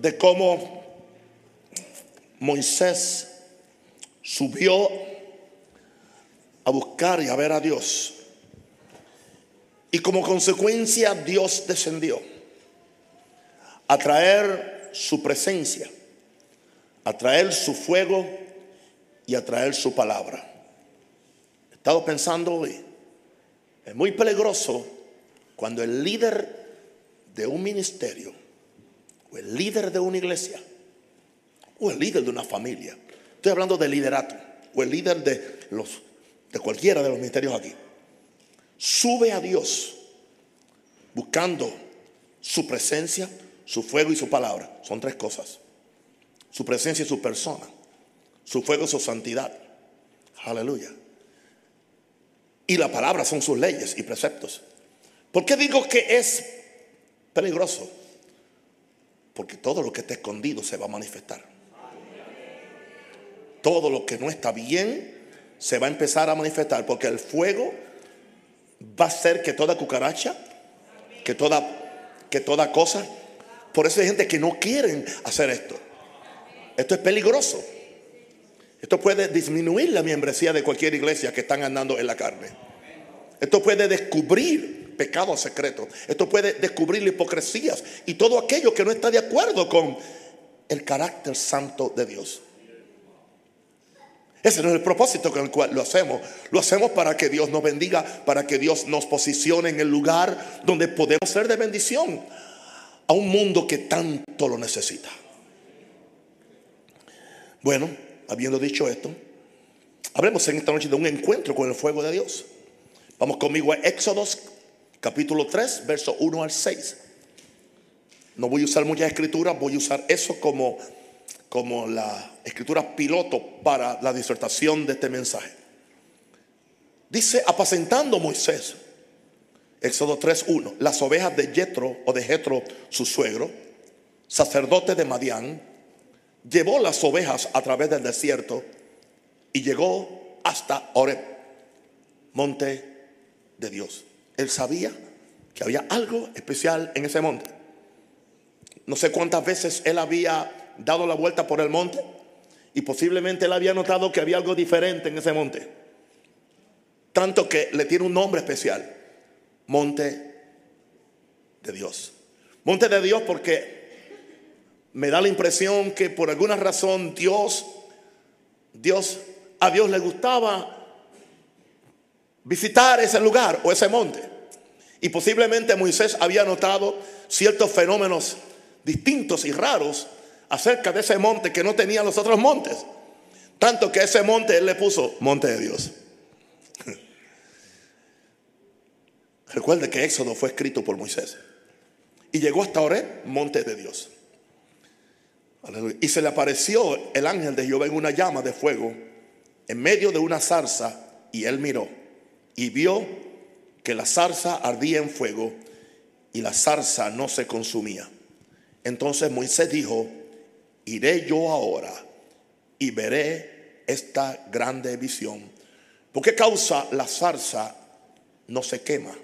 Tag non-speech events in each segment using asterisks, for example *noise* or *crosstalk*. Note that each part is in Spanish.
de cómo Moisés subió a buscar y a ver a Dios. Y como consecuencia Dios descendió a traer su presencia, a traer su fuego y a traer su palabra. He estado pensando hoy, es muy peligroso cuando el líder de un ministerio, el líder de una iglesia, o el líder de una familia, estoy hablando de liderato, o el líder de, los, de cualquiera de los ministerios aquí, sube a Dios buscando su presencia, su fuego y su palabra. Son tres cosas. Su presencia y su persona. Su fuego y su santidad. Aleluya. Y la palabra son sus leyes y preceptos. ¿Por qué digo que es peligroso? Porque todo lo que está escondido se va a manifestar. Todo lo que no está bien se va a empezar a manifestar. Porque el fuego va a hacer que toda cucaracha, que toda, que toda cosa. Por eso hay gente que no quieren hacer esto. Esto es peligroso. Esto puede disminuir la membresía de cualquier iglesia que están andando en la carne. Esto puede descubrir pecados secretos. Esto puede descubrir hipocresías y todo aquello que no está de acuerdo con el carácter santo de Dios. Ese no es el propósito con el cual lo hacemos. Lo hacemos para que Dios nos bendiga, para que Dios nos posicione en el lugar donde podemos ser de bendición a un mundo que tanto lo necesita. Bueno, habiendo dicho esto, hablemos en esta noche de un encuentro con el fuego de Dios. Vamos conmigo a Éxodos capítulo 3, verso 1 al 6. No voy a usar muchas escrituras, voy a usar eso como, como la escritura piloto para la disertación de este mensaje. Dice, apacentando Moisés, Éxodo 3.1, las ovejas de Jetro o de Jetro, su suegro, sacerdote de Madián, llevó las ovejas a través del desierto y llegó hasta Oreb, monte de Dios. Él sabía que había algo especial en ese monte. No sé cuántas veces él había dado la vuelta por el monte y posiblemente él había notado que había algo diferente en ese monte. Tanto que le tiene un nombre especial, monte de Dios. Monte de Dios porque me da la impresión que por alguna razón Dios, Dios, a Dios le gustaba visitar ese lugar o ese monte. Y posiblemente Moisés había notado ciertos fenómenos distintos y raros acerca de ese monte que no tenían los otros montes. Tanto que ese monte él le puso monte de Dios. *laughs* Recuerde que Éxodo fue escrito por Moisés. Y llegó hasta Oré, monte de Dios. Y se le apareció el ángel de Jehová en una llama de fuego en medio de una zarza y él miró y vio que la zarza ardía en fuego y la zarza no se consumía. Entonces Moisés dijo, iré yo ahora y veré esta grande visión. ¿Por qué causa la zarza no se quema?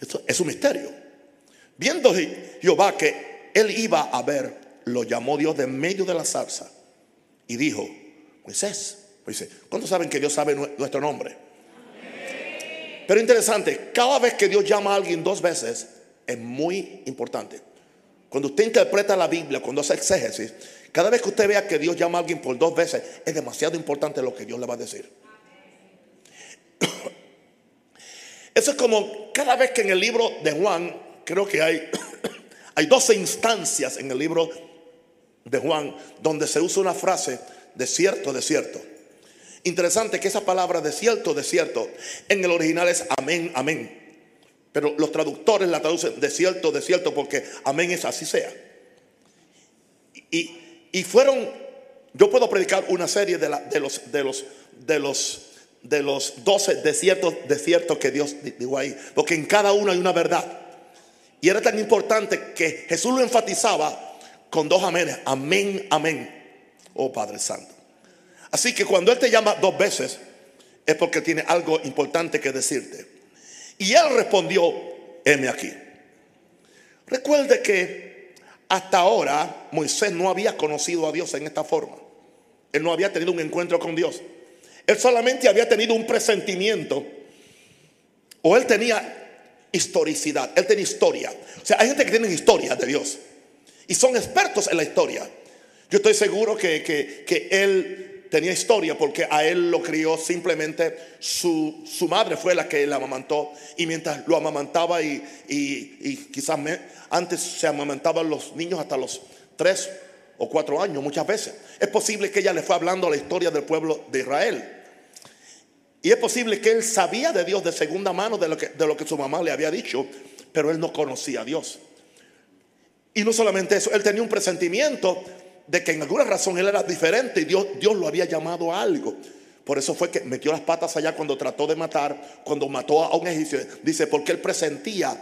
Esto es un misterio. Viendo Jehová que él iba a ver, lo llamó Dios de medio de la zarza y dijo, Moisés, Moisés, ¿cuántos saben que Dios sabe nuestro nombre? Pero interesante, cada vez que Dios llama a alguien dos veces, es muy importante. Cuando usted interpreta la Biblia, cuando hace exégesis, cada vez que usted vea que Dios llama a alguien por dos veces, es demasiado importante lo que Dios le va a decir. *coughs* Eso es como cada vez que en el libro de Juan, creo que hay, *coughs* hay 12 instancias en el libro de Juan donde se usa una frase, desierto, desierto. Interesante que esa palabra desierto, desierto, en el original es amén, amén. Pero los traductores la traducen desierto, desierto, porque amén es así sea. Y, fueron, yo puedo predicar una serie de, de los, de los, de los, de los 12 desiertos, desiertos que Dios dijo ahí, porque en cada uno hay una verdad. Y era tan importante que Jesús lo enfatizaba con dos aménes, amén, amén, oh Padre Santo. Así que cuando Él te llama dos veces, es porque tiene algo importante que decirte. Y Él respondió, heme aquí. Recuerde que hasta ahora Moisés no había conocido a Dios en esta forma. Él no había tenido un encuentro con Dios. Él solamente había tenido un presentimiento. O él tenía historicidad. Él tenía historia. O sea, hay gente que tiene historia de Dios. Y son expertos en la historia. Yo estoy seguro que, que él tenía historia porque a él lo crió simplemente su, su madre fue la que la amamantó y mientras lo amamantaba y, y, quizás antes se amamantaban los niños hasta los tres o cuatro años muchas veces. Es posible que ella le fue hablando la historia del pueblo de Israel. Y es posible que él sabía de Dios de segunda mano de lo que, de lo que su mamá le había dicho, pero él no conocía a Dios. Y no solamente eso, él tenía un presentimiento de que en alguna razón él era diferente y Dios, Dios lo había llamado a algo. Por eso fue que metió las patas allá cuando trató de matar, cuando mató a un egipcio. Dice, porque él presentía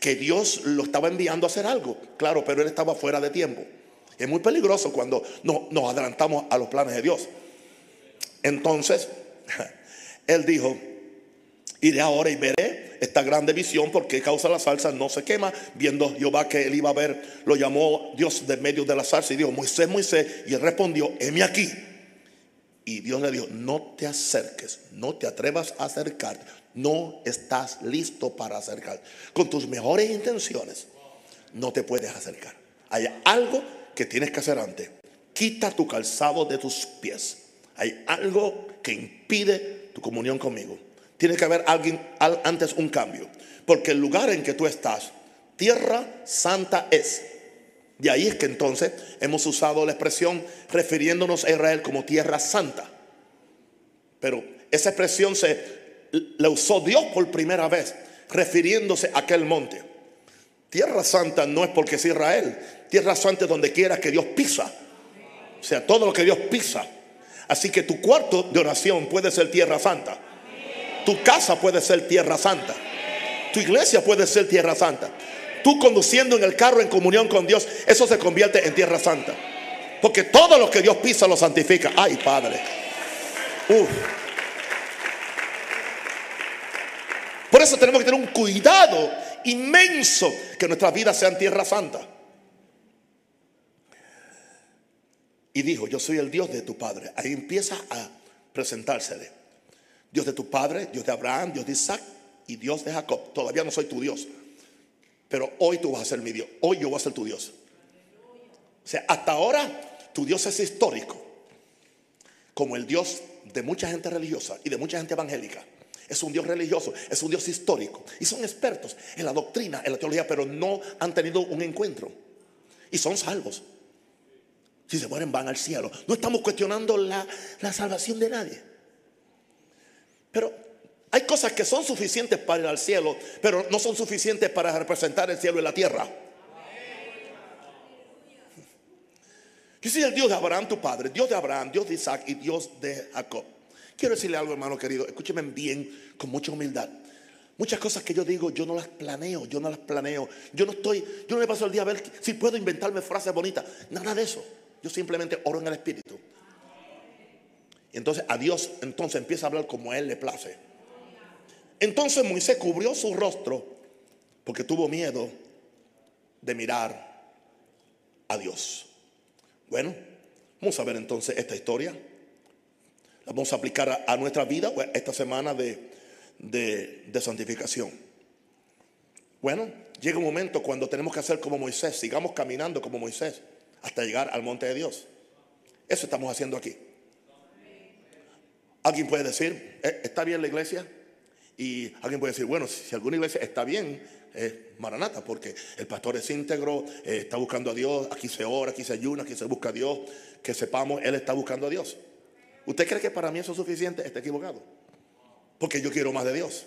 que Dios lo estaba enviando a hacer algo. Claro, pero él estaba fuera de tiempo. Es muy peligroso cuando no, nos adelantamos a los planes de Dios. Entonces, *laughs* él dijo, iré ahora y veré esta grande visión porque causa la salsa no se quema. Viendo Jehová que él iba a ver, lo llamó Dios de medio de la salsa y dijo, Moisés, Moisés. Y él respondió, heme aquí. Y Dios le dijo, no te acerques, no te atrevas a acercarte, no estás listo para acercar. Con tus mejores intenciones, no te puedes acercar. Hay algo que tienes que hacer antes. Quita tu calzado de tus pies. Hay algo que impide tu comunión conmigo. Tiene que haber alguien antes un cambio. Porque el lugar en que tú estás, tierra santa es. De ahí es que entonces hemos usado la expresión refiriéndonos a Israel como tierra santa. Pero esa expresión se la usó Dios por primera vez, refiriéndose a aquel monte. Tierra santa no es porque es Israel. Tierra santa es donde quiera que Dios pisa. O sea, todo lo que Dios pisa. Así que tu cuarto de oración puede ser tierra santa. Tu casa puede ser tierra santa. Tu iglesia puede ser tierra santa. Tú conduciendo en el carro en comunión con Dios, eso se convierte en tierra santa. Porque todo lo que Dios pisa lo santifica. Ay, Padre. Por eso tenemos que tener un cuidado inmenso que nuestras vidas sean tierra santa. Y dijo, yo soy el Dios de tu Padre. Ahí empieza a presentársele. Dios de tu padre, Dios de Abraham, Dios de Isaac y Dios de Jacob. Todavía no soy tu Dios. Pero hoy tú vas a ser mi Dios. Hoy yo voy a ser tu Dios. O sea, hasta ahora tu Dios es histórico. Como el Dios de mucha gente religiosa y de mucha gente evangélica. Es un Dios religioso, es un Dios histórico. Y son expertos en la doctrina, en la teología, pero no han tenido un encuentro. Y son salvos. Si se mueren van al cielo. No estamos cuestionando la, la salvación de nadie. Pero hay cosas que son suficientes para ir al cielo, pero no son suficientes para representar el cielo y la tierra. Yo soy el Dios de Abraham, tu padre, Dios de Abraham, Dios de Isaac y Dios de Jacob. Quiero decirle algo, hermano querido, escúcheme bien, con mucha humildad. Muchas cosas que yo digo, yo no las planeo, yo no las planeo. Yo no estoy, yo no me paso el día a ver si puedo inventarme frases bonitas. Nada de eso. Yo simplemente oro en el Espíritu. Entonces a Dios entonces empieza a hablar como a él le place. Entonces Moisés cubrió su rostro porque tuvo miedo de mirar a Dios. Bueno, vamos a ver entonces esta historia. La vamos a aplicar a, nuestra vida esta semana de, de santificación. Bueno, llega un momento cuando tenemos que hacer como Moisés, sigamos caminando como Moisés hasta llegar al monte de Dios. Eso estamos haciendo aquí. Alguien puede decir, eh, ¿está bien la iglesia? Y alguien puede decir, bueno, si alguna iglesia está bien, es Maranata, porque el pastor es íntegro, eh, está buscando a Dios, aquí se ora, aquí se ayuna, aquí se busca a Dios, que sepamos, Él está buscando a Dios. ¿Usted cree que para mí eso es suficiente? Está equivocado. Porque yo quiero más de Dios.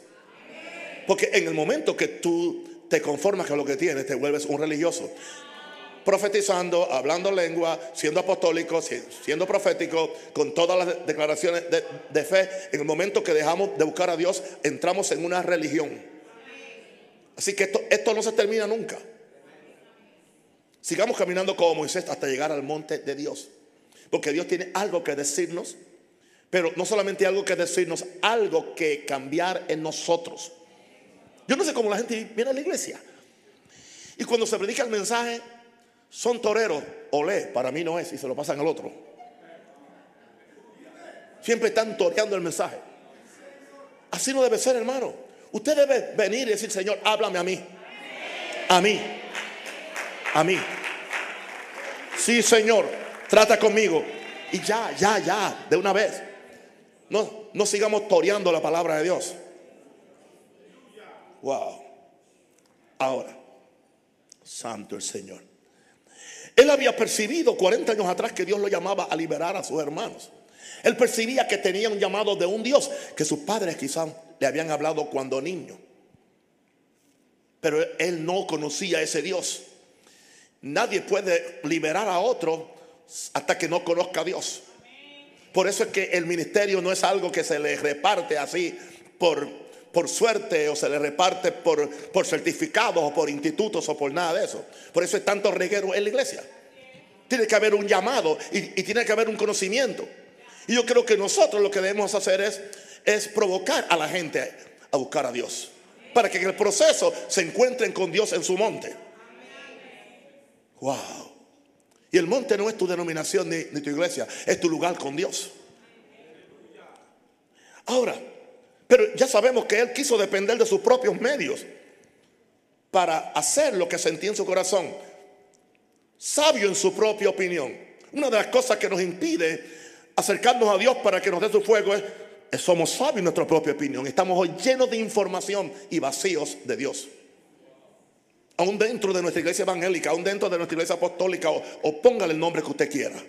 Porque en el momento que tú te conformas con lo que tienes, te vuelves un religioso profetizando, hablando lengua, siendo apostólico, siendo profético, con todas las declaraciones de, fe, en el momento que dejamos de buscar a Dios, entramos en una religión. Así que esto, esto no se termina nunca. Sigamos caminando como Moisés hasta llegar al monte de Dios. Porque Dios tiene algo que decirnos, pero no solamente algo que decirnos, algo que cambiar en nosotros. Yo no sé cómo la gente viene a la iglesia. Y cuando se predica el mensaje, son toreros, olé, para mí no es, y se lo pasan al otro. Siempre están toreando el mensaje. Así no debe ser, hermano. Usted debe venir y decir, Señor, háblame a mí. A mí. A mí. Sí, Señor, trata conmigo. Y ya, ya, ya, de una vez. No, no sigamos toreando la palabra de Dios. Wow. Ahora, santo el Señor. Él había percibido 40 años atrás que Dios lo llamaba a liberar a sus hermanos. Él percibía que tenía un llamado de un Dios que sus padres quizás le habían hablado cuando niño. Pero él no conocía a ese Dios. Nadie puede liberar a otro hasta que no conozca a Dios. Por eso es que el ministerio no es algo que se le reparte así por, por suerte o se le reparte por, por certificados o por institutos o por nada de eso. Por eso es tanto reguero en la iglesia. Tiene que haber un llamado y, y tiene que haber un conocimiento. Y yo creo que nosotros lo que debemos hacer es, es provocar a la gente a buscar a Dios. Para que en el proceso se encuentren con Dios en su monte. Wow. Y el monte no es tu denominación ni, tu iglesia, es tu lugar con Dios. Ahora, pero ya sabemos que él quiso depender de sus propios medios para hacer lo que sentía en su corazón. Sabio en su propia opinión. Una de las cosas que nos impide acercarnos a Dios para que nos dé su fuego es, es somos sabios en nuestra propia opinión. Estamos hoy llenos de información y vacíos de Dios aún dentro de nuestra iglesia evangélica, aún dentro de nuestra iglesia apostólica, o, póngale el nombre que usted quiera.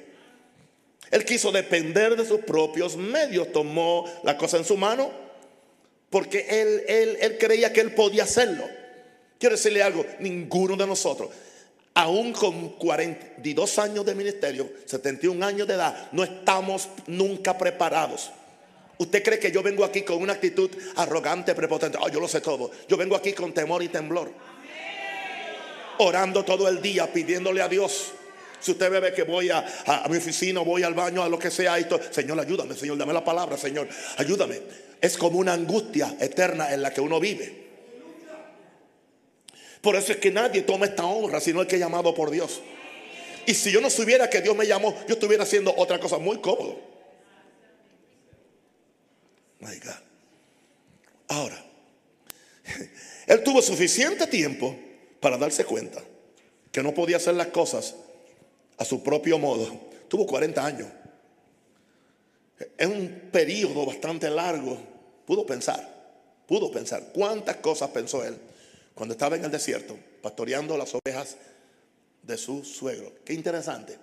Él quiso depender de sus propios medios, tomó la cosa en su mano, porque él, él, él creía que él podía hacerlo. Quiero decirle algo, ninguno de nosotros, aún con 42 años de ministerio, 71 años de edad, no estamos nunca preparados. Usted cree que yo vengo aquí con una actitud arrogante, prepotente. Oh, yo lo sé todo. Yo vengo aquí con temor y temblor orando todo el día, pidiéndole a Dios. Si usted ve que voy a, mi oficina, voy al baño, a lo que sea, esto, Señor, ayúdame, Señor, dame la palabra, Señor, ayúdame. Es como una angustia eterna en la que uno vive. Por eso es que nadie toma esta honra, sino el que es llamado por Dios. Y si yo no supiera que Dios me llamó, yo estuviera haciendo otra cosa muy cómodo. My God. Ahora, *laughs* él tuvo suficiente tiempo para darse cuenta que no podía hacer las cosas a su propio modo. Tuvo 40 años. Es un periodo bastante largo. Pudo pensar, pudo pensar. ¿Cuántas cosas pensó él cuando estaba en el desierto, pastoreando las ovejas de su suegro? Qué interesante,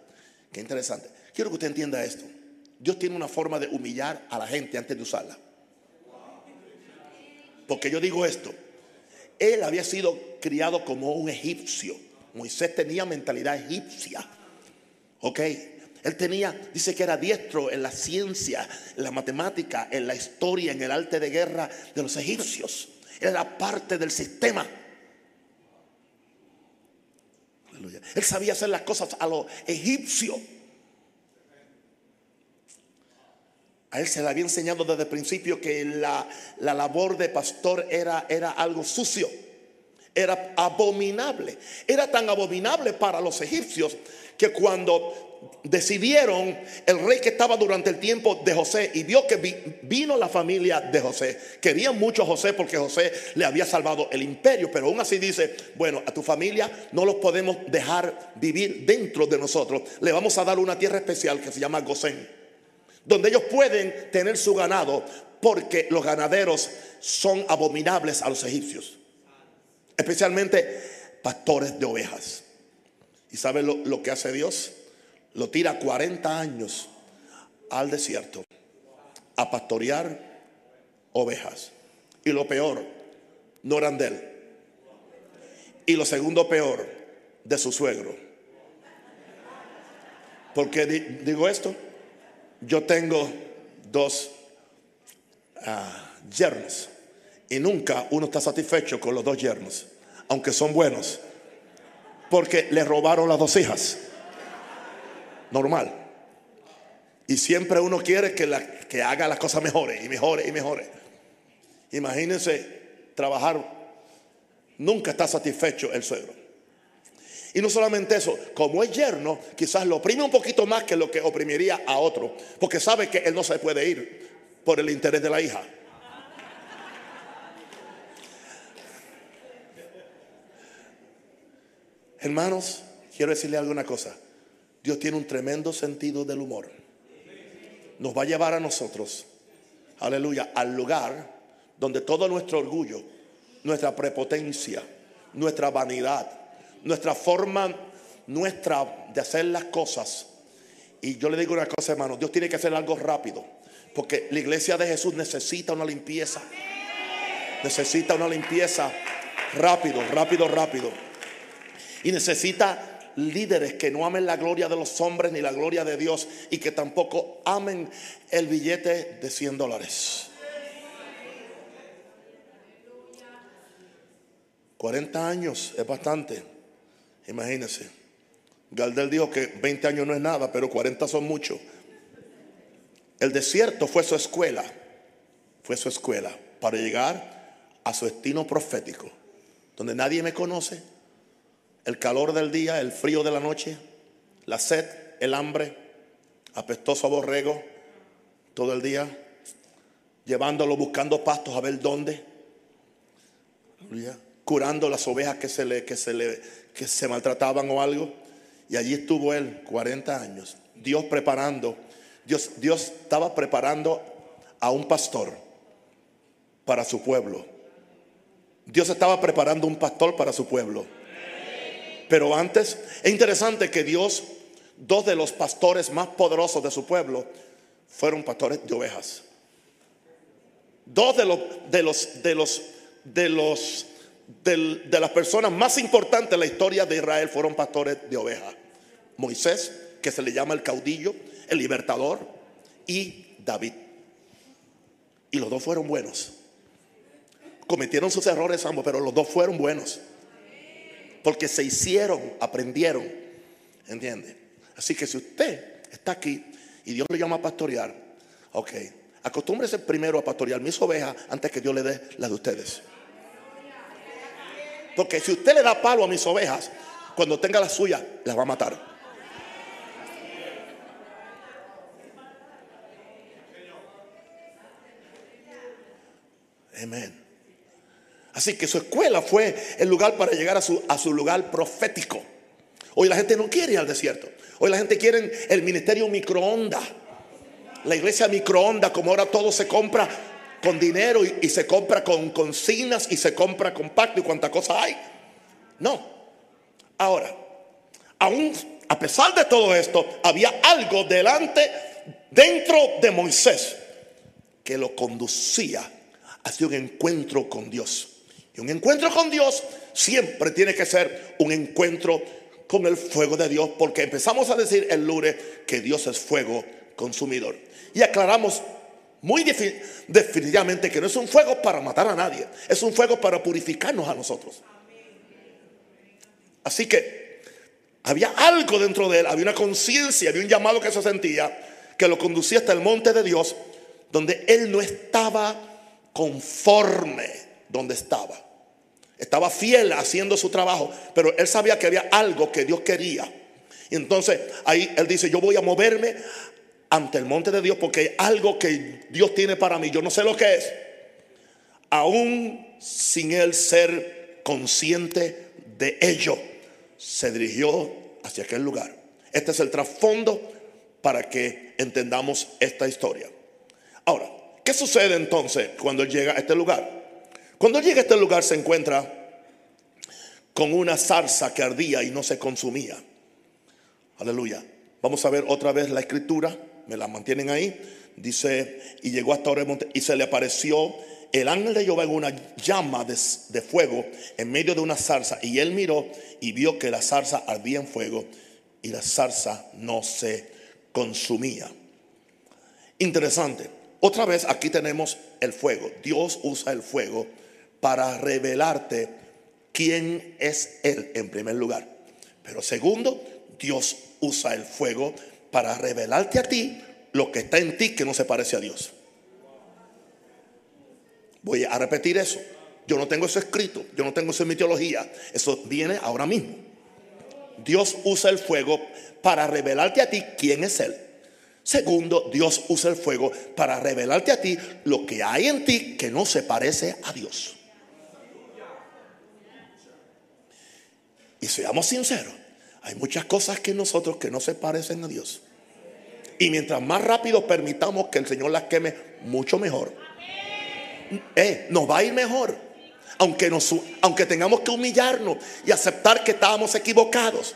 qué interesante. Quiero que usted entienda esto. Dios tiene una forma de humillar a la gente antes de usarla. Porque yo digo esto, él había sido criado como un egipcio. Moisés tenía mentalidad egipcia. ¿Ok? Él tenía, dice que era diestro en la ciencia, en la matemática, en la historia, en el arte de guerra de los egipcios. Era parte del sistema. Él sabía hacer las cosas a lo egipcio. A él se le había enseñado desde el principio que la, labor de pastor era, era algo sucio, era abominable. Era tan abominable para los egipcios que cuando decidieron, el rey que estaba durante el tiempo de José y vio que vino la familia de José, querían mucho a José porque José le había salvado el imperio, pero aún así dice, bueno, a tu familia no los podemos dejar vivir dentro de nosotros, le vamos a dar una tierra especial que se llama Gosén donde ellos pueden tener su ganado porque los ganaderos son abominables a los egipcios, especialmente pastores de ovejas. ¿Y sabe lo, que hace Dios? Lo tira 40 años al desierto a pastorear ovejas. Y lo peor, no eran de él. Y lo segundo peor, de su suegro. ¿Por qué digo esto? Yo tengo dos ah, yernos y nunca uno está satisfecho con los dos yernos, aunque son buenos, porque le robaron las dos hijas. Normal. Y siempre uno quiere que, que haga las cosas mejores y mejores y mejores. Imagínense trabajar, nunca está satisfecho el suegro. Y no solamente eso, como es yerno, quizás lo oprime un poquito más que lo que oprimiría a otro, porque sabe que él no se puede ir por el interés de la hija. Hermanos, quiero decirle alguna cosa. Dios tiene un tremendo sentido del humor. Nos va a llevar a nosotros, aleluya, al lugar donde todo nuestro orgullo, nuestra prepotencia, nuestra vanidad, nuestra forma nuestra de hacer las cosas. Y yo le digo una cosa, hermano, Dios tiene que hacer algo rápido. Porque la iglesia de Jesús necesita una limpieza. Necesita una limpieza rápido, rápido, rápido. Y necesita líderes que no amen la gloria de los hombres ni la gloria de Dios y que tampoco amen el billete de 100 dólares. 40 años es bastante. Imagínense. Galdel dijo que 20 años no es nada, pero 40 son mucho. El desierto fue su escuela, fue su escuela para llegar a su destino profético, donde nadie me conoce, el calor del día, el frío de la noche, la sed, el hambre, apestoso a borrego todo el día, llevándolo buscando pastos a ver dónde, curando las ovejas que se le, que se le, que se maltrataban o algo. Y allí estuvo él 40 años, Dios preparando Dios, Dios estaba preparando a un pastor para su pueblo. Dios estaba preparando un pastor para su pueblo. Pero antes, es interesante que Dios, dos de los pastores más poderosos de su pueblo, fueron pastores de ovejas. Dos de los, de los, de los, de los, de, las personas más importantes en la historia de Israel fueron pastores de ovejas. Moisés, que se le llama el caudillo, el libertador y David. Y los dos fueron buenos. Cometieron sus errores ambos, pero los dos fueron buenos. Porque se hicieron, aprendieron. ¿Entiende? Así que si usted está aquí y Dios le llama a pastorear, ok, acostúmbrese primero a pastorear mis ovejas antes que Dios le dé las de ustedes. Porque si usted le da palo a mis ovejas, cuando tenga las suyas, las va a matar. Amén. Así que su escuela fue el lugar para llegar a su, a su lugar profético. Hoy la gente no quiere ir al desierto. Hoy la gente quiere el ministerio microondas. La iglesia microondas, como ahora todo se compra con dinero y, se compra con consignas y se compra con pacto y cuánta cosa hay. No. Ahora, aún a pesar de todo esto, había algo delante, dentro de Moisés, que lo conducía hacia un encuentro con Dios. Y un encuentro con Dios siempre tiene que ser un encuentro con el fuego de Dios, porque empezamos a decir el lunes que Dios es fuego consumidor. Y aclaramos muy definitivamente que no es un fuego para matar a nadie, es un fuego para purificarnos a nosotros. Así que había algo dentro de él, había una conciencia, había un llamado que se sentía, que lo conducía hasta el monte de Dios, donde él no estaba conforme donde estaba. Estaba fiel haciendo su trabajo, pero él sabía que había algo que Dios quería. Y entonces ahí él dice, yo voy a moverme ante el monte de Dios porque hay algo que Dios tiene para mí. Yo no sé lo que es. Aún sin él ser consciente de ello, se dirigió hacia aquel lugar. Este es el trasfondo para que entendamos esta historia. Ahora, ¿Qué sucede entonces cuando llega a este lugar? Cuando llega a este lugar se encuentra con una zarza que ardía y no se consumía. Aleluya. Vamos a ver otra vez la escritura. Me la mantienen ahí. Dice, y llegó hasta monte y se le apareció el ángel de Jehová en una llama de, de, fuego en medio de una zarza. Y él miró y vio que la zarza ardía en fuego y la zarza no se consumía. Interesante. Otra vez aquí tenemos el fuego. Dios usa el fuego para revelarte quién es Él en primer lugar. Pero segundo, Dios usa el fuego para revelarte a ti lo que está en ti que no se parece a Dios. Voy a repetir eso. Yo no tengo eso escrito, yo no tengo eso en mi teología. Eso viene ahora mismo. Dios usa el fuego para revelarte a ti quién es Él. Segundo, Dios usa el fuego para revelarte a ti lo que hay en ti que no se parece a Dios. Y seamos sinceros, hay muchas cosas que nosotros que no se parecen a Dios. Y mientras más rápido permitamos que el Señor las queme, mucho mejor. Eh, nos va a ir mejor. Aunque, nos, aunque tengamos que humillarnos y aceptar que estábamos equivocados.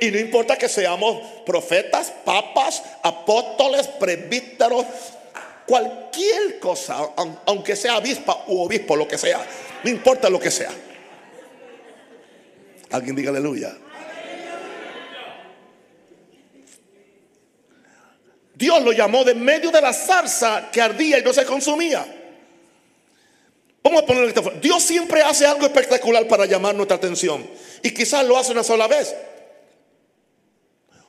Y no importa que seamos profetas, papas, apóstoles, presbíteros, cualquier cosa, aunque sea avispa u obispo, lo que sea, no importa lo que sea. Alguien diga aleluya. Dios lo llamó de medio de la zarza que ardía y no se consumía. Vamos a ponerlo esta Dios siempre hace algo espectacular para llamar nuestra atención. Y quizás lo hace una sola vez.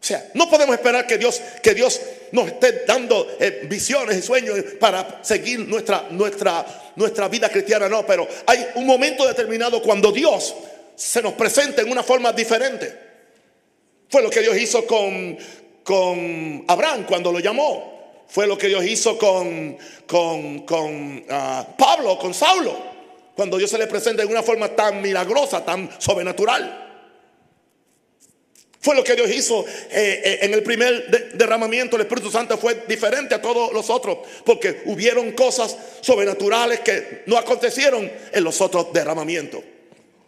O sea, no podemos esperar que Dios, que Dios nos esté dando eh, visiones y sueños para seguir nuestra, nuestra, nuestra vida cristiana. No, pero hay un momento determinado cuando Dios se nos presenta en una forma diferente. Fue lo que Dios hizo con, con Abraham cuando lo llamó. Fue lo que Dios hizo con, con, ah, Pablo, con Saulo, cuando Dios se le presenta en una forma tan milagrosa, tan sobrenatural. Fue lo que Dios hizo eh, eh, en el primer derramamiento. El Espíritu Santo fue diferente a todos los otros, porque hubieron cosas sobrenaturales que no acontecieron en los otros derramamientos.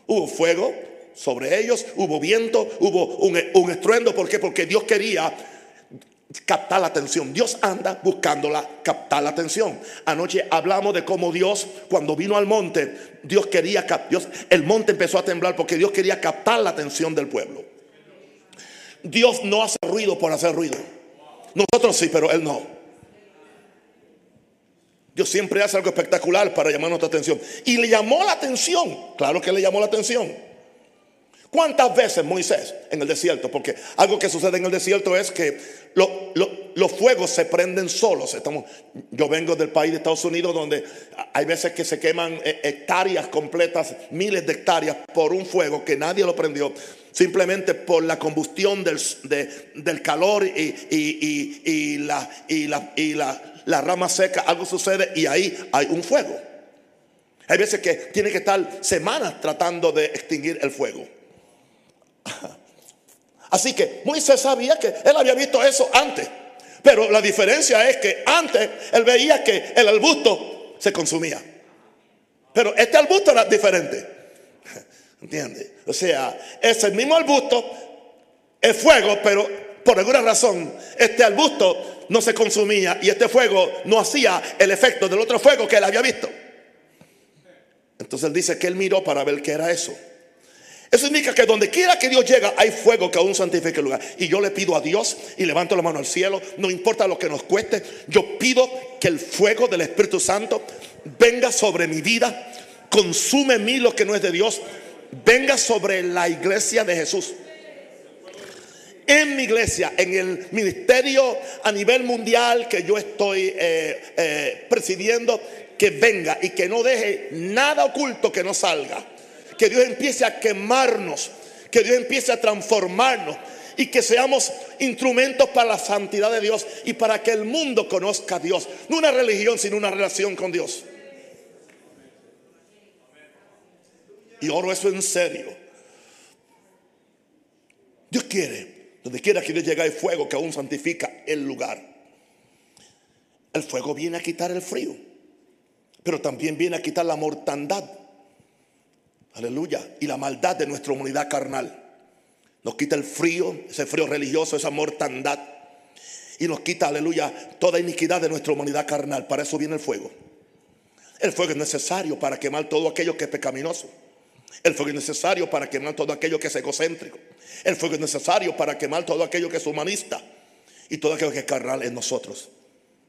Hubo fuego, sobre ellos, hubo viento, hubo un, estruendo. ¿Por qué? Porque Dios quería captar la atención. Dios anda buscándola, captar la atención. Anoche hablamos de cómo Dios, cuando vino al monte, Dios quería, Dios, el monte empezó a temblar porque Dios quería captar la atención del pueblo. Dios no hace ruido por hacer ruido. Nosotros sí, pero Él no. Dios siempre hace algo espectacular para llamar nuestra atención. Y le llamó la atención. Claro que le llamó la atención. ¿Cuántas veces Moisés en el desierto? Porque algo que sucede en el desierto es que los fuegos se prenden solos. Estamos, yo vengo del país de Estados Unidos donde hay veces que se queman eh, hectáreas completas, miles de hectáreas por un fuego que nadie lo prendió. Simplemente por la combustión del, del calor y, la, la, y la rama seca, algo sucede y ahí hay un fuego. Hay veces que tiene que estar semanas tratando de extinguir el fuego. *laughs* Así que Moisés sabía que él había visto eso antes. Pero la diferencia es que antes él veía que el arbusto se consumía. Pero este arbusto era diferente. *laughs* ¿Entiendes? O sea, es el mismo arbusto, el fuego, pero por alguna razón este arbusto no se consumía y este fuego no hacía el efecto del otro fuego que él había visto. Entonces él dice que él miró para ver qué era eso. Eso indica que donde quiera que Dios llega hay fuego que aún santifica el lugar. Y yo le pido a Dios y levanto la mano al cielo, no importa lo que nos cueste, yo pido que el fuego del Espíritu Santo venga sobre mi vida, consume en mí lo que no es de Dios, venga sobre la iglesia de Jesús. En mi iglesia, en el ministerio a nivel mundial que yo estoy eh, eh, presidiendo, que venga y que no deje nada oculto que no salga que Dios empiece a quemarnos, que Dios empiece a transformarnos y que seamos instrumentos para la santidad de Dios y para que el mundo conozca a Dios. No una religión, sino una relación con Dios. Y oro eso en serio. Dios quiere, donde quiera que Dios llegue hay fuego que aún santifica el lugar. El fuego viene a quitar el frío, pero también viene a quitar la mortandad Aleluya. Y la maldad de nuestra humanidad carnal. Nos quita el frío, ese frío religioso, esa mortandad. Y nos quita, aleluya, toda iniquidad de nuestra humanidad carnal. Para eso viene el fuego. El fuego es necesario para quemar todo aquello que es pecaminoso. El fuego es necesario para quemar todo aquello que es egocéntrico. El fuego es necesario para quemar todo aquello que es humanista. Y todo aquello que es carnal en nosotros.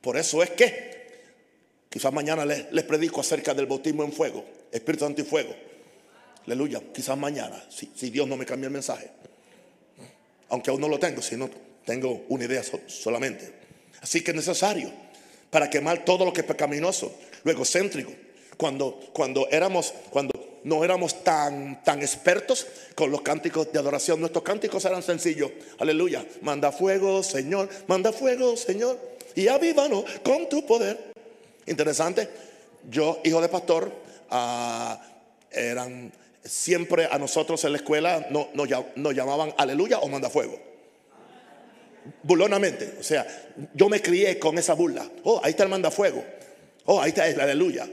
Por eso es que quizás mañana les, les predico acerca del bautismo en fuego. Espíritu Santo y fuego. Aleluya. Quizás mañana, si, Dios no me cambia el mensaje. Aunque aún no lo tengo, sino tengo una idea solamente. Así que es necesario para quemar todo lo que es pecaminoso, lo egocéntrico. Cuando, cuando éramos, cuando no éramos tan, tan expertos con los cánticos de adoración. Nuestros cánticos eran sencillos. Aleluya. Manda fuego, Señor. Manda fuego, Señor. Y avívanos con tu poder. Interesante. Yo, hijo de pastor, ah, eran siempre a nosotros en la escuela no, nos, llamaban aleluya o manda fuego. Burlonamente. O sea, yo me crié con esa burla. Oh, ahí está el manda fuego. Oh, ahí está el aleluya.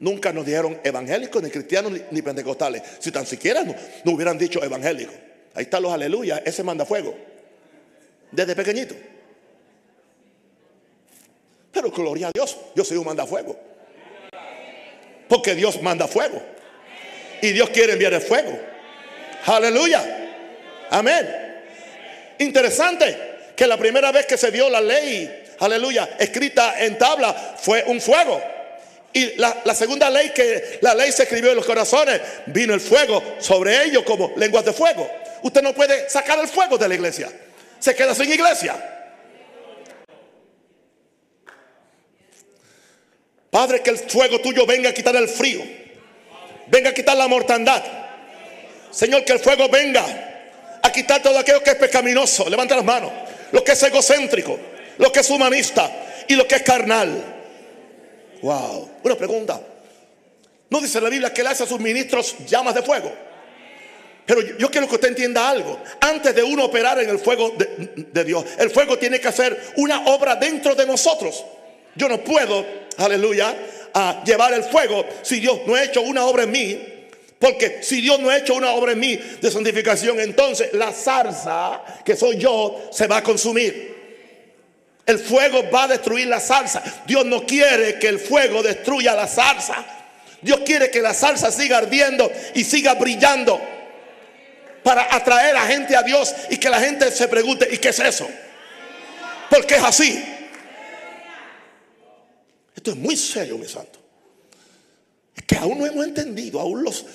Nunca nos dijeron evangélicos, ni cristianos, ni, pentecostales. Si tan siquiera no, hubieran dicho evangélicos. Ahí están los aleluya, ese manda fuego. Desde pequeñito. Pero gloria a Dios, yo soy un manda fuego. Porque Dios manda fuego. Y Dios quiere enviar el fuego. Aleluya. Amén. Interesante que la primera vez que se dio la ley, aleluya, escrita en tabla, fue un fuego. Y la, segunda ley que la ley se escribió en los corazones, vino el fuego sobre ellos como lenguas de fuego. Usted no puede sacar el fuego de la iglesia. Se queda sin iglesia. Padre, que el fuego tuyo venga a quitar el frío. Venga a quitar la mortandad. Señor, que el fuego venga a quitar todo aquello que es pecaminoso. Levanta las manos. Lo que es egocéntrico, lo que es humanista y lo que es carnal. Wow. Una pregunta. ¿No dice la Biblia que le hace a sus ministros llamas de fuego? Pero yo quiero que usted entienda algo. Antes de uno operar en el fuego de, Dios, el fuego tiene que hacer una obra dentro de nosotros. Yo no puedo, aleluya, llevar el fuego si Dios no ha hecho una obra en mí. Porque si Dios no ha hecho una obra en mí de santificación, entonces la zarza que soy yo se va a consumir. El fuego va a destruir la salsa. Dios no quiere que el fuego destruya la salsa. Dios quiere que la salsa siga ardiendo y siga brillando para atraer a gente a Dios y que la gente se pregunte, ¿y qué es eso? Porque es así. Esto es muy serio, mi santo. Es que aún no hemos entendido, aún los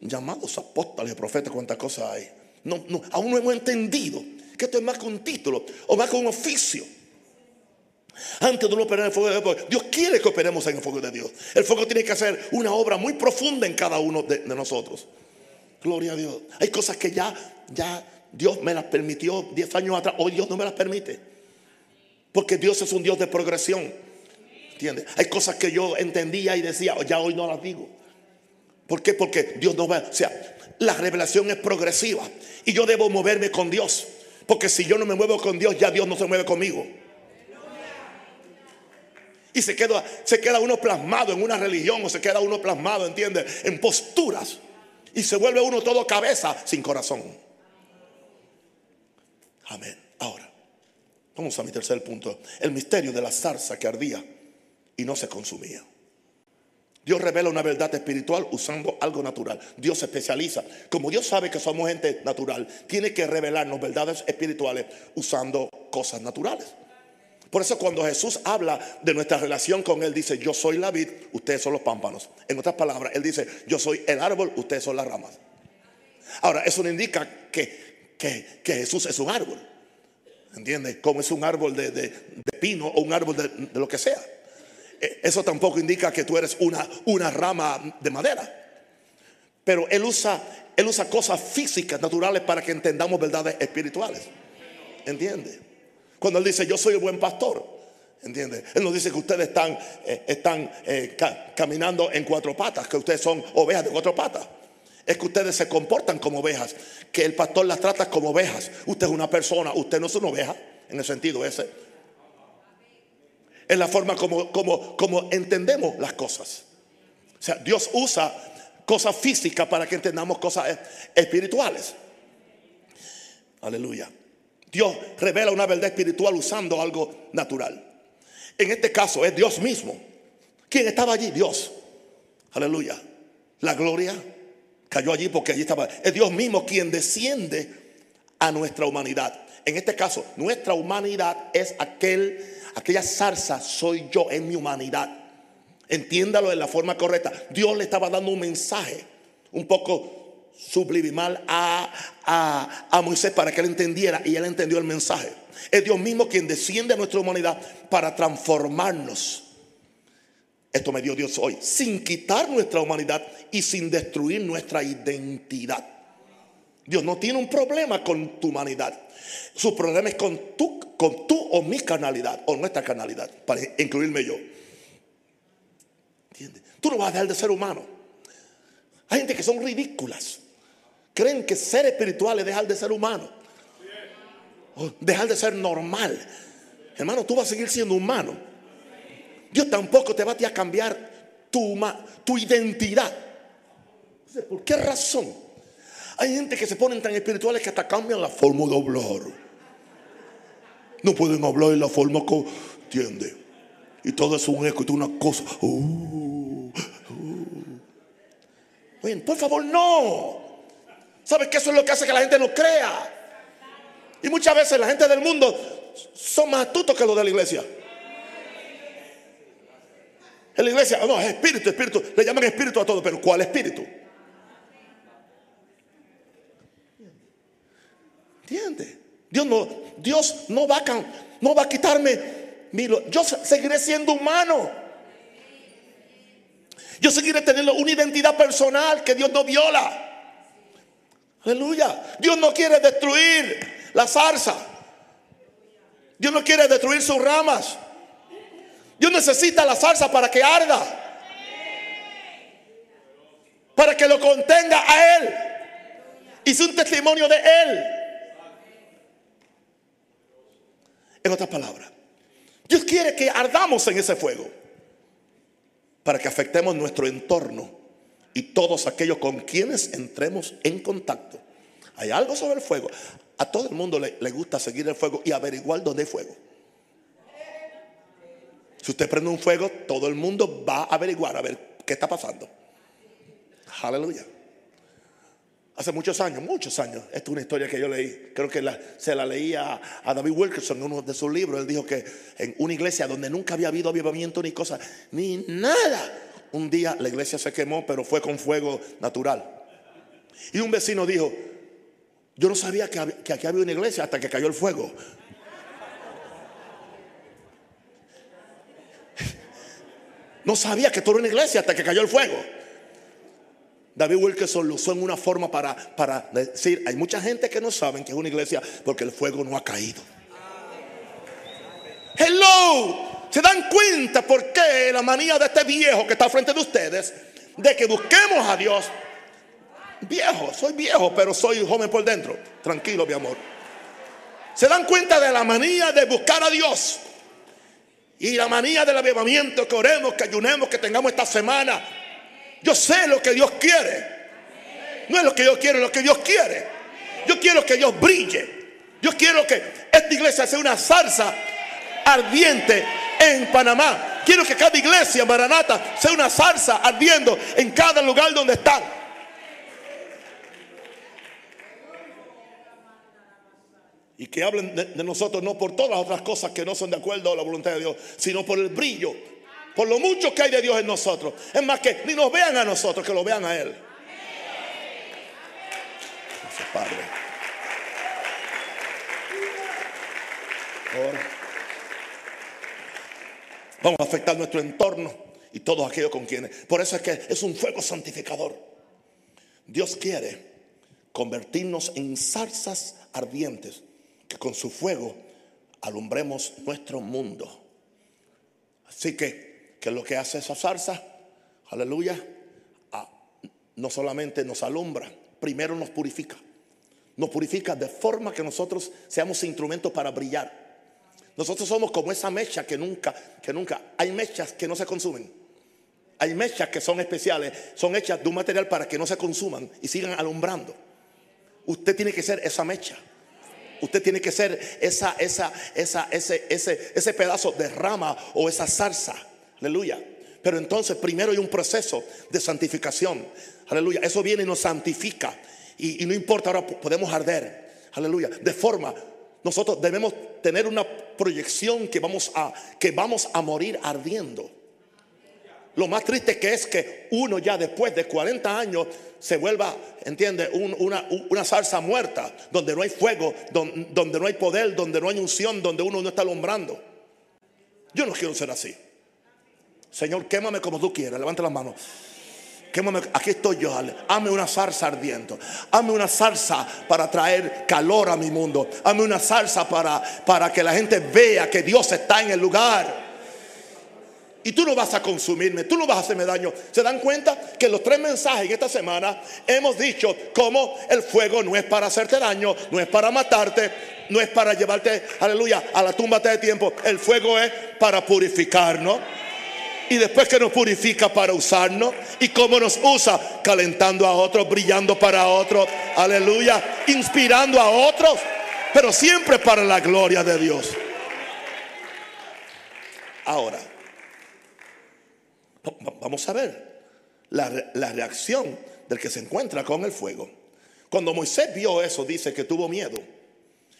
llamados apóstoles, profetas, cuántas cosas hay. No, no, aún no hemos entendido que esto es más que un título o más que un oficio. Antes de no operar en el fuego de Dios, Dios quiere que operemos en el fuego de Dios. El fuego tiene que hacer una obra muy profunda en cada uno de, nosotros. Gloria a Dios. Hay cosas que ya, ya Dios me las permitió 10 años atrás. Hoy Dios no me las permite. Porque Dios es un Dios de progresión. ¿Entiendes? Hay cosas que yo entendía y decía, ya hoy no las digo. ¿Por qué? Porque Dios no va. O sea, la revelación es progresiva. Y yo debo moverme con Dios. Porque si yo no me muevo con Dios, ya Dios no se mueve conmigo. Y se queda, se queda uno plasmado en una religión o se queda uno plasmado, ¿entiendes? En posturas. Y se vuelve uno todo cabeza sin corazón. Amén. Ahora, vamos a mi tercer punto. El misterio de la zarza que ardía y no se consumía. Dios revela una verdad espiritual usando algo natural. Dios se especializa. Como Dios sabe que somos gente natural, tiene que revelarnos verdades espirituales usando cosas naturales. Por eso cuando Jesús habla de nuestra relación con Él, dice, yo soy la vid, ustedes son los pámpanos. En otras palabras, Él dice, yo soy el árbol, ustedes son las ramas. Ahora, eso no indica que, que, Jesús es un árbol. ¿Entiendes? Como es un árbol de, pino o un árbol de, lo que sea. E, eso tampoco indica que tú eres una, una rama de madera. Pero Él usa, él usa cosas físicas, naturales, para que entendamos verdades espirituales. ¿Entiendes? Cuando Él dice, yo soy el buen pastor. ¿Entiende? Él nos dice que ustedes están, eh, eh, caminando en cuatro patas, que ustedes son ovejas de cuatro patas. Es que ustedes se comportan como ovejas, que el pastor las trata como ovejas. Usted es una persona, usted no es una oveja, en el sentido ese. Es la forma como, entendemos las cosas. O sea, Dios usa cosas físicas para que entendamos cosas espirituales. Aleluya. Dios revela una verdad espiritual usando algo natural. En este caso es Dios mismo. ¿Quién estaba allí? Dios. Aleluya. La gloria cayó allí porque allí estaba. Es Dios mismo quien desciende a nuestra humanidad. En este caso, nuestra humanidad es aquel, aquella zarza, soy yo en mi humanidad. Entiéndalo de la forma correcta. Dios le estaba dando un mensaje un poco subliminal a, a, Moisés para que él entendiera y él entendió el mensaje. Es Dios mismo quien desciende a nuestra humanidad para transformarnos. esto me dio Dios hoy, sin quitar nuestra humanidad y sin destruir nuestra identidad. Dios no tiene un problema con tu humanidad. Su problema es con tu, con tu o mi carnalidad o nuestra carnalidad, para incluirme yo. ¿Entiendes? Tú no vas a dejar de ser humano. Hay gente que son ridículas. Creen que ser espiritual es dejar de ser humano. O dejar de ser normal. Hermano, tú vas a seguir siendo humano. Dios tampoco te va a cambiar tu, tu identidad. ¿Por qué razón? Hay gente que se ponen tan espirituales que hasta cambian la forma de hablar. No pueden hablar en la forma que entiende. Y todo es un eco y una cosa. Uh. por favor, no. ¿Sabes que eso es lo que hace que la gente no crea? Y muchas veces la gente del mundo son más astutos que los de la iglesia. En la iglesia, no, es espíritu, espíritu. Le llaman espíritu a todo, pero ¿cuál espíritu? ¿Entiendes? Dios no, Dios no va a, no va a quitarme. Yo seguiré siendo humano. Yo seguiré teniendo una identidad personal que Dios no viola. Aleluya. Dios no quiere destruir la zarza. Dios no quiere destruir sus ramas. Dios necesita la zarza para que arda. Para que lo contenga a Él. Y un testimonio de Él. En otras palabras, Dios quiere que ardamos en ese fuego para que afectemos nuestro entorno y todos aquellos con quienes entremos en contacto. Hay algo sobre el fuego. A todo el mundo le, gusta seguir el fuego y averiguar dónde hay fuego. Si usted prende un fuego, todo el mundo va a averiguar a ver qué está pasando. Aleluya. Hace muchos años, muchos años, esta es una historia que yo leí, creo que se la leía a David Wilkerson en uno de sus libros. Él dijo que en una iglesia donde nunca había habido avivamiento ni cosa, ni nada, un día la iglesia se quemó, pero fue con fuego natural. Y un vecino dijo, yo no sabía que, aquí había una iglesia hasta que cayó el fuego. No sabía que esto era una iglesia hasta que cayó el fuego. David Wilkerson lo usó en una forma para, para decir, hay mucha gente que no saben que es una iglesia porque el fuego no ha caído. Hello, ¿se dan cuenta por qué la manía de este viejo que está frente de ustedes de que busquemos a Dios? Viejo, soy viejo, pero soy joven por dentro. Tranquilo, mi amor. ¿Se dan cuenta de la manía de buscar a Dios? Y la manía del avivamiento, que oremos, que ayunemos, que tengamos esta semana yo sé lo que Dios quiere. No es lo que yo quiero, es lo que Dios quiere. Yo quiero que Dios brille. Yo quiero que esta iglesia sea una salsa ardiente en Panamá. Quiero que cada iglesia, Maranata, sea una salsa ardiendo en cada lugar donde están. Y que hablen de, nosotros no por todas las otras cosas que no son de acuerdo a la voluntad de Dios, sino por el brillo por lo mucho que hay de Dios en nosotros. Es más que ni nos vean a nosotros, que lo vean a Él. Gracias, Padre. Vamos a afectar nuestro entorno y todos aquellos con quienes. Por eso es que es un fuego santificador. Dios quiere convertirnos en zarzas ardientes que con su fuego alumbremos nuestro mundo. Así que ¿Qué es lo que hace esa salsa? Aleluya. Ah, no solamente nos alumbra, primero nos purifica. Nos purifica de forma que nosotros seamos instrumentos para brillar. Nosotros somos como esa mecha que nunca, que nunca. Hay mechas que no se consumen. Hay mechas que son especiales, son hechas de un material para que no se consuman y sigan alumbrando. Usted tiene que ser esa mecha. Usted tiene que ser esa, esa, esa, ese, ese, ese pedazo de rama o esa salsa Aleluya. Pero entonces primero hay un proceso de santificación. Aleluya. Eso viene y nos santifica. Y, no importa, ahora podemos arder. Aleluya. De forma, nosotros debemos tener una proyección que vamos a, que vamos a morir ardiendo. Lo más triste que es que uno ya después de 40 años se vuelva, entiende, una, una, salsa muerta, donde no hay fuego, donde, donde no hay poder, donde no hay unción, donde uno no está alumbrando. Yo no quiero ser así. Señor, quémame como tú quieras. Levanta las manos. Aquí estoy yo, dale. Hazme una salsa ardiendo. Hazme una salsa para traer calor a mi mundo. Hazme una salsa para, para que la gente vea que Dios está en el lugar. Y tú no vas a consumirme, tú no vas a hacerme daño. ¿Se dan cuenta que los tres mensajes en esta semana hemos dicho cómo el fuego no es para hacerte daño, no es para matarte, no es para llevarte, aleluya, a la tumba de tiempo. El fuego es para purificarnos. Y después que nos purifica para usarnos. ¿Y cómo nos usa? Calentando a otros, brillando para otros. Aleluya. Inspirando a otros. Pero siempre para la gloria de Dios. Ahora, vamos a ver la, la reacción del que se encuentra con el fuego. Cuando Moisés vio eso, dice que tuvo miedo.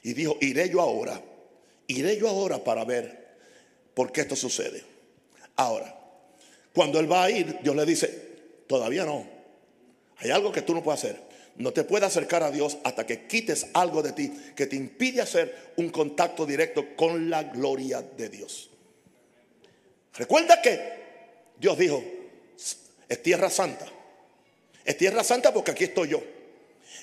Y dijo, iré yo ahora. Iré yo ahora para ver por qué esto sucede. Ahora, cuando él va a ir, Dios le dice, todavía no. Hay algo que tú no puedes hacer. No te puedes acercar a Dios hasta que quites algo de ti que te impide hacer un contacto directo con la gloria de Dios. Recuerda que Dios dijo, es tierra santa. Es tierra santa porque aquí estoy yo.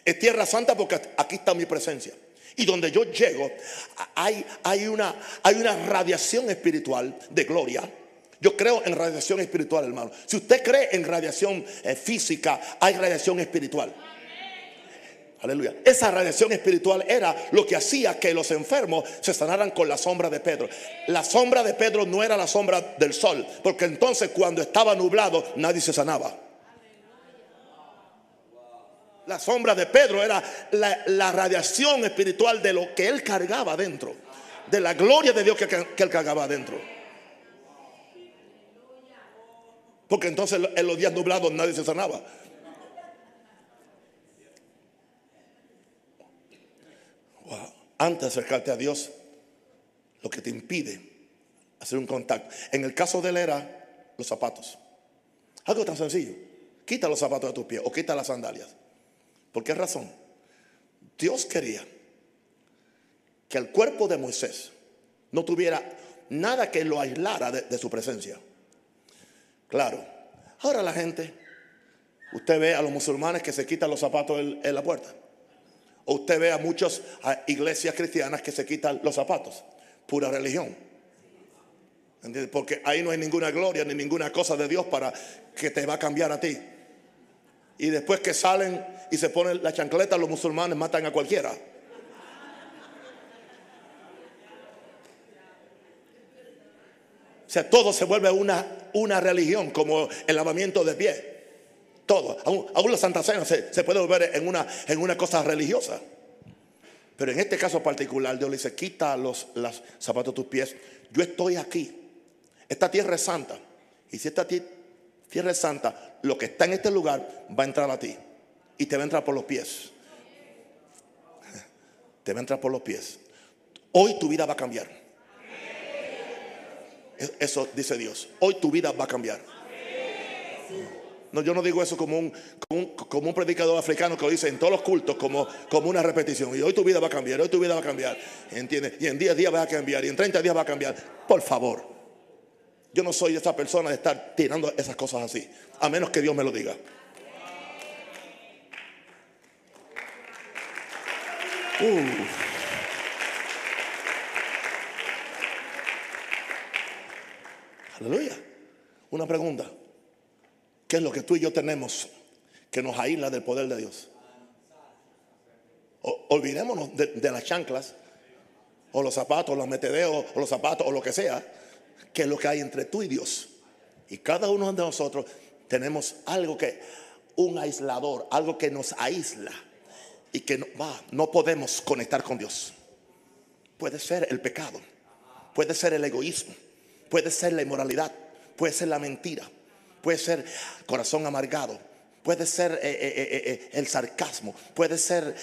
Es tierra santa porque aquí está mi presencia. Y donde yo llego, hay, una, hay una radiación espiritual de gloria yo creo en radiación espiritual, hermano. Si usted cree en radiación eh, física, hay radiación espiritual. Aleluya. Esa radiación espiritual era lo que hacía que los enfermos se sanaran con la sombra de Pedro. La sombra de Pedro no era la sombra del sol, porque entonces cuando estaba nublado nadie se sanaba. La sombra de Pedro era la, radiación espiritual de lo que él cargaba dentro, de la gloria de Dios que, que él cargaba dentro. Porque entonces en los días nublados nadie se sanaba. Antes de acercarte a Dios, lo que te impide hacer un contacto. En el caso de él era los zapatos. Algo tan sencillo. Quita los zapatos de tus pies o quita las sandalias. ¿Por qué razón? Dios quería que el cuerpo de Moisés no tuviera nada que lo aislara de su presencia. Claro. Ahora la gente, usted ve a los musulmanes que se quitan los zapatos en, la puerta. O usted ve a muchas iglesias cristianas que se quitan los zapatos. Pura religión. Porque ahí no hay ninguna gloria ni ninguna cosa de Dios para que te va a cambiar a ti. Y después que salen y se ponen la chancleta, los musulmanes matan a cualquiera. O sea, todo se vuelve una, una religión, como el lavamiento de pie. Todo. Aún, la Santa Cena se, puede volver en una, en una cosa religiosa. Pero en este caso particular, Dios le dice: quita los, zapatos de tus pies. Yo estoy aquí. Esta tierra es santa. Y si esta tierra es santa, lo que está en este lugar va a entrar a ti. Y te va a entrar por los pies. Te va a entrar por los pies. Hoy tu vida va a cambiar. Eso dice Dios. Hoy tu vida va a cambiar. No, yo no digo eso como un, como un, predicador africano que lo dice en todos los cultos como, como una repetición. Y hoy tu vida va a cambiar, hoy tu vida va a cambiar. ¿Entiendes? Y en 10 días va a cambiar, y en 30 días va a cambiar. Por favor. Yo no soy esa persona de estar tirando esas cosas así. A menos que Dios me lo diga. Aleluya. Una pregunta. ¿Qué es lo que tú y yo tenemos que nos aísla del poder de Dios? olvidémonos de, las chanclas, o los zapatos, los metedeos, o los zapatos, o lo que sea, que es lo que hay entre tú y Dios. Y cada uno de nosotros tenemos algo que, un aislador, algo que nos aísla y que no, no podemos conectar con Dios. Puede ser el pecado, puede ser el egoísmo, Puede ser la inmoralidad, puede ser la mentira, puede ser corazón amargado, puede ser eh, eh, eh, el sarcasmo, puede ser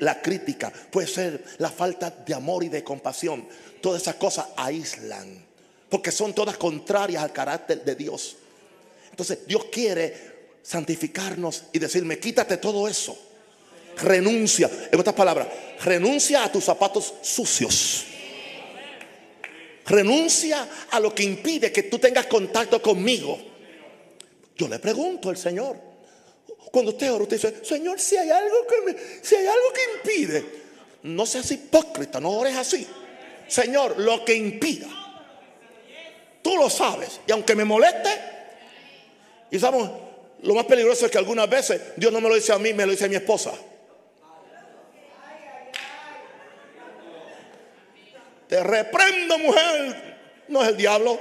la crítica, puede ser la falta de amor y de compasión. Todas esas cosas aíslan, porque son todas contrarias al carácter de Dios. Entonces Dios quiere santificarnos y decirme, quítate todo eso. Renuncia, en otras palabras, renuncia a tus zapatos sucios Renuncia a lo que impide que tú tengas contacto conmigo. Yo le pregunto al Señor. Cuando usted ora, usted dice, Señor, si hay algo que, me, si hay algo que impide, no seas hipócrita, no ores así. Señor, lo que impida. Tú lo sabes. Y aunque me moleste, y sabemos, lo más peligroso es que algunas veces Dios no me lo dice a mí, me lo dice a mi esposa. Te reprendo, mujer. No es el diablo.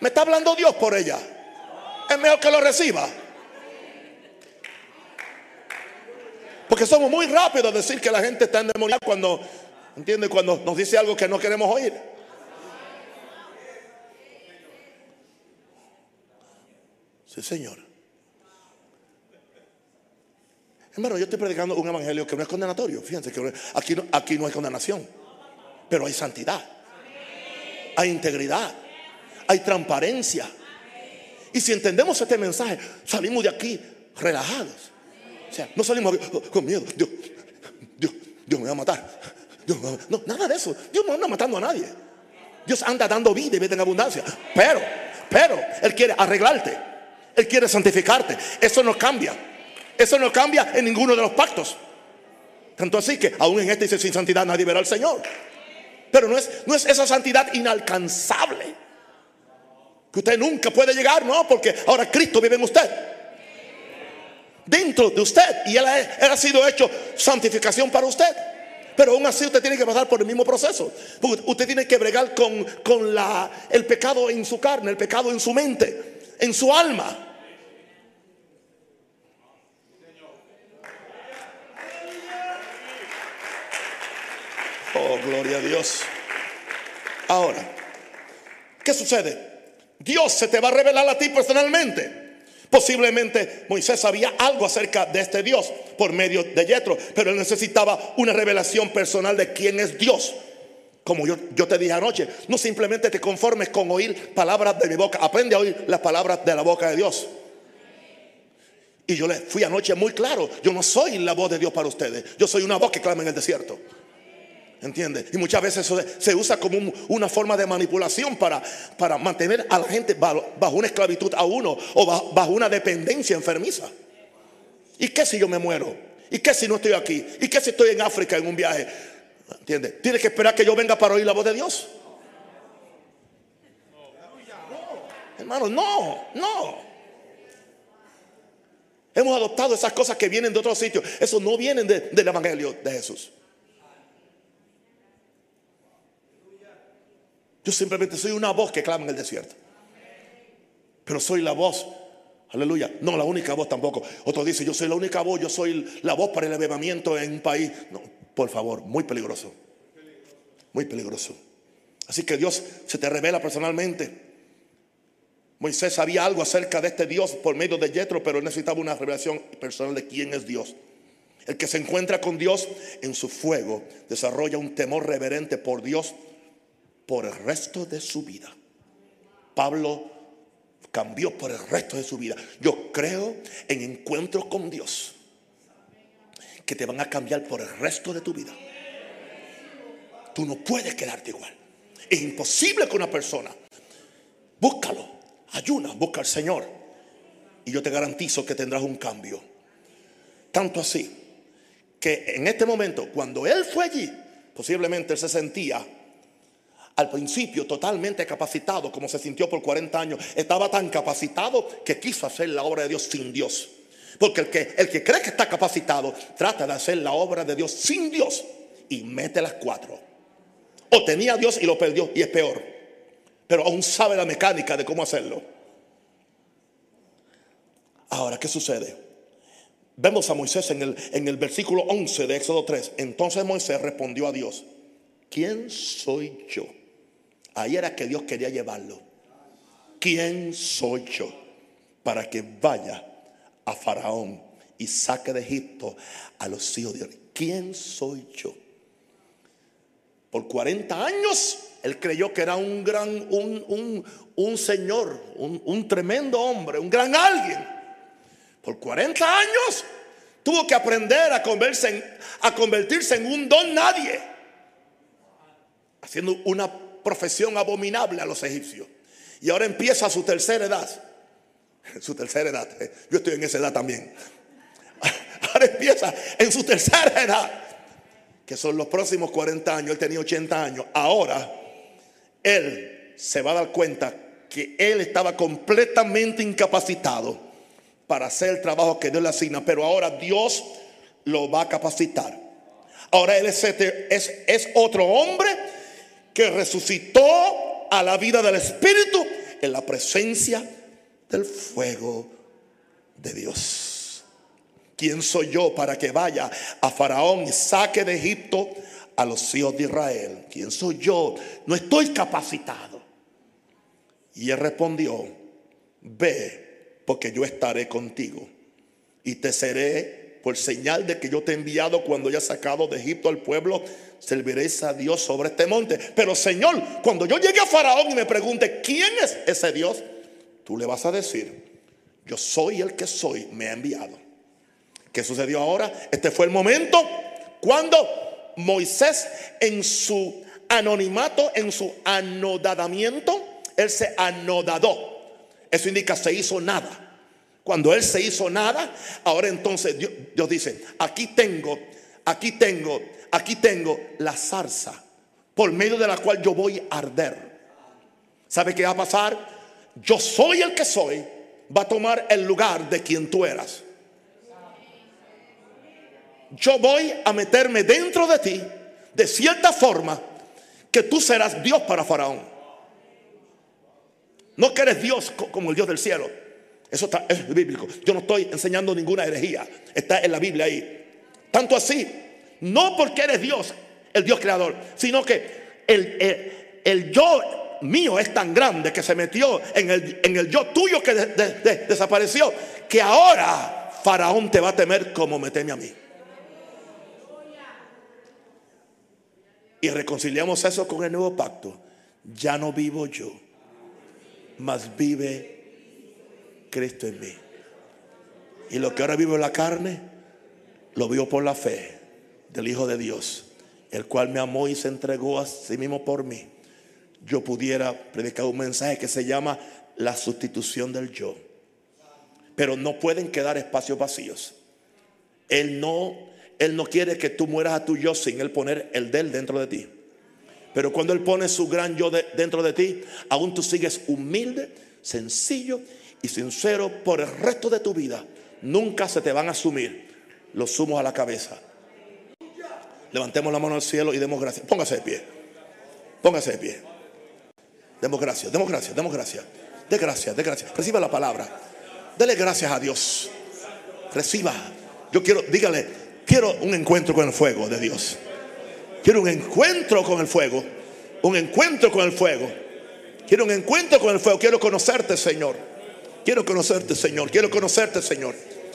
Me está hablando Dios por ella. Es mejor que lo reciba. Porque somos muy rápidos a decir que la gente está endemoniada cuando, ¿entiende? Cuando nos dice algo que no queremos oír. Sí, Señor. Hermano, yo estoy predicando un evangelio que no es condenatorio. Fíjense que aquí no, aquí no hay condenación. Pero hay santidad. Hay integridad. Hay transparencia. Y si entendemos este mensaje, salimos de aquí relajados. O sea, no salimos con miedo. Dios, Dios, Dios me va a matar. no, nada de eso. Dios no anda matando a nadie. Dios anda dando vida y vida en abundancia. Pero, pero, Él quiere arreglarte. Él quiere santificarte. Eso no cambia. Eso no cambia en ninguno de los pactos. Tanto así que aún en este dice sin santidad nadie verá al Señor. Pero no es, no es esa santidad inalcanzable. Que usted nunca puede llegar, no, porque ahora Cristo vive en usted. Dentro de usted. Y él ha, sido hecho santificación para usted. Pero aún así usted tiene que pasar por el mismo proceso. Porque usted tiene que bregar con, con la, el pecado en su carne, el pecado en su mente, en su alma. Oh, gloria a Dios. Ahora, ¿qué sucede? Dios se te va a revelar a ti personalmente. Posiblemente Moisés sabía algo acerca de este Dios por medio de Yetro, pero él necesitaba una revelación personal de quién es Dios. Como yo, yo te dije anoche, no simplemente te conformes con oír palabras de mi boca, aprende a oír las palabras de la boca de Dios. Y yo le fui anoche muy claro, yo no soy la voz de Dios para ustedes, yo soy una voz que clama en el desierto. ¿Entiende? Y muchas veces eso se usa como una forma de manipulación para, para mantener a la gente bajo, una esclavitud a uno o bajo, una dependencia enfermiza. ¿Y qué si yo me muero? ¿Y qué si no estoy aquí? ¿Y qué si estoy en África en un viaje? ¿Entiende? Tienes que esperar que yo venga para oír la voz de Dios. Hermano, no, no. Hemos adoptado esas cosas que vienen de otros sitios. Eso no vienen del Evangelio de Jesús. Yo simplemente soy una voz que clama en el desierto. Pero soy la voz, aleluya, no la única voz tampoco. Otro dice, yo soy la única voz, yo soy la voz para el avivamiento en un país. No, por favor, muy peligroso. Muy peligroso. Así que Dios se te revela personalmente. Moisés sabía algo acerca de este Dios por medio de Yetro, pero necesitaba una revelación personal de quién es Dios. El que se encuentra con Dios en su fuego desarrolla un temor reverente por Dios por el resto de su vida. Pablo cambió por el resto de su vida. Yo creo en encuentros con Dios que te van a cambiar por el resto de tu vida. Tú no puedes quedarte igual. Es imposible que una persona, búscalo, ayuna, busca al Señor. Y yo te garantizo que tendrás un cambio. Tanto así que en este momento, cuando él fue allí, posiblemente él se sentía al principio totalmente capacitado, como se sintió por 40 años, estaba tan capacitado que quiso hacer la obra de Dios sin Dios. Porque el que, el que cree que está capacitado trata de hacer la obra de Dios sin Dios y mete las cuatro. O tenía Dios y lo perdió y es peor. Pero aún sabe la mecánica de cómo hacerlo. Ahora, ¿qué sucede? Vemos a Moisés en el, en el versículo 11 de Éxodo 3. Entonces Moisés respondió a Dios, ¿quién soy yo? Ahí era que Dios quería llevarlo. ¿Quién soy yo para que vaya a Faraón y saque de Egipto a los hijos de Dios? ¿Quién soy yo? Por 40 años él creyó que era un gran, un, un, señor, un, un tremendo hombre, un gran alguien. Por 40 años tuvo que aprender a a convertirse en un don nadie, haciendo una profesión abominable a los egipcios. Y ahora empieza su tercera edad. *laughs* Su tercera edad. Yo estoy en esa edad también. *laughs* Ahora empieza en su tercera edad. Que son los próximos 40 años. Él tenía 80 años. Ahora él se va a dar cuenta que él estaba completamente incapacitado para hacer el trabajo que Dios le asigna. Pero ahora Dios lo va a capacitar. Ahora él es, es, es otro hombre que resucitó a la vida del Espíritu en la presencia del fuego de Dios. ¿Quién soy yo para que vaya a Faraón y saque de Egipto a los hijos de Israel? ¿Quién soy yo? No estoy capacitado. Y él respondió, ve, porque yo estaré contigo y te seré por señal de que yo te he enviado cuando haya sacado de Egipto al pueblo, serviréis a Dios sobre este monte. Pero Señor, cuando yo llegue a Faraón y me pregunte, ¿quién es ese Dios? Tú le vas a decir, yo soy el que soy, me ha enviado. ¿Qué sucedió ahora? Este fue el momento cuando Moisés en su anonimato, en su anodadamiento, él se anodadó. Eso indica se hizo nada. Cuando él se hizo nada, ahora entonces Dios, dice, aquí tengo, aquí tengo, aquí tengo la zarza por medio de la cual yo voy a arder. ¿Sabe qué va a pasar? Yo soy el que soy, va a tomar el lugar de quien tú eras. Yo voy a meterme dentro de ti de cierta forma que tú serás Dios para Faraón. No que eres Dios como el Dios del cielo eso está, es bíblico. Yo no estoy enseñando ninguna herejía. Está en la Biblia ahí. Tanto así, no porque eres Dios, el Dios creador, sino que el, el, yo mío es tan grande que se metió en el, en el yo tuyo que desapareció, que ahora Faraón te va a temer como me teme a mí. Y reconciliamos eso con el nuevo pacto. Ya no vivo yo, mas vive Cristo en mí. Y lo que ahora vivo en la carne, lo vivo por la fe del Hijo de Dios, el cual me amó y se entregó a sí mismo por mí. Yo pudiera predicar un mensaje que se llama la sustitución del yo. Pero no pueden quedar espacios vacíos. Él no, él no quiere que tú mueras a tu yo sin él poner el de él dentro de ti. Pero cuando él pone su gran yo dentro de ti, aún tú sigues humilde, sencillo y sincero por el resto de tu vida, nunca se te van a asumir los sumos a la cabeza. Levantemos la mano al cielo y demos gracias. Póngase de pie. Póngase de pie. Demos gracias, demos gracias, demos gracias. De gracias, de gracias. Reciba la palabra. Dele gracias a Dios. Reciba. Yo quiero, dígale, quiero un encuentro con el fuego de Dios. Quiero un encuentro con el fuego. Un encuentro con el fuego. Quiero un encuentro con el fuego. Quiero conocerte, Señor. Quiero conocerte, Señor. Quiero conocerte, Señor.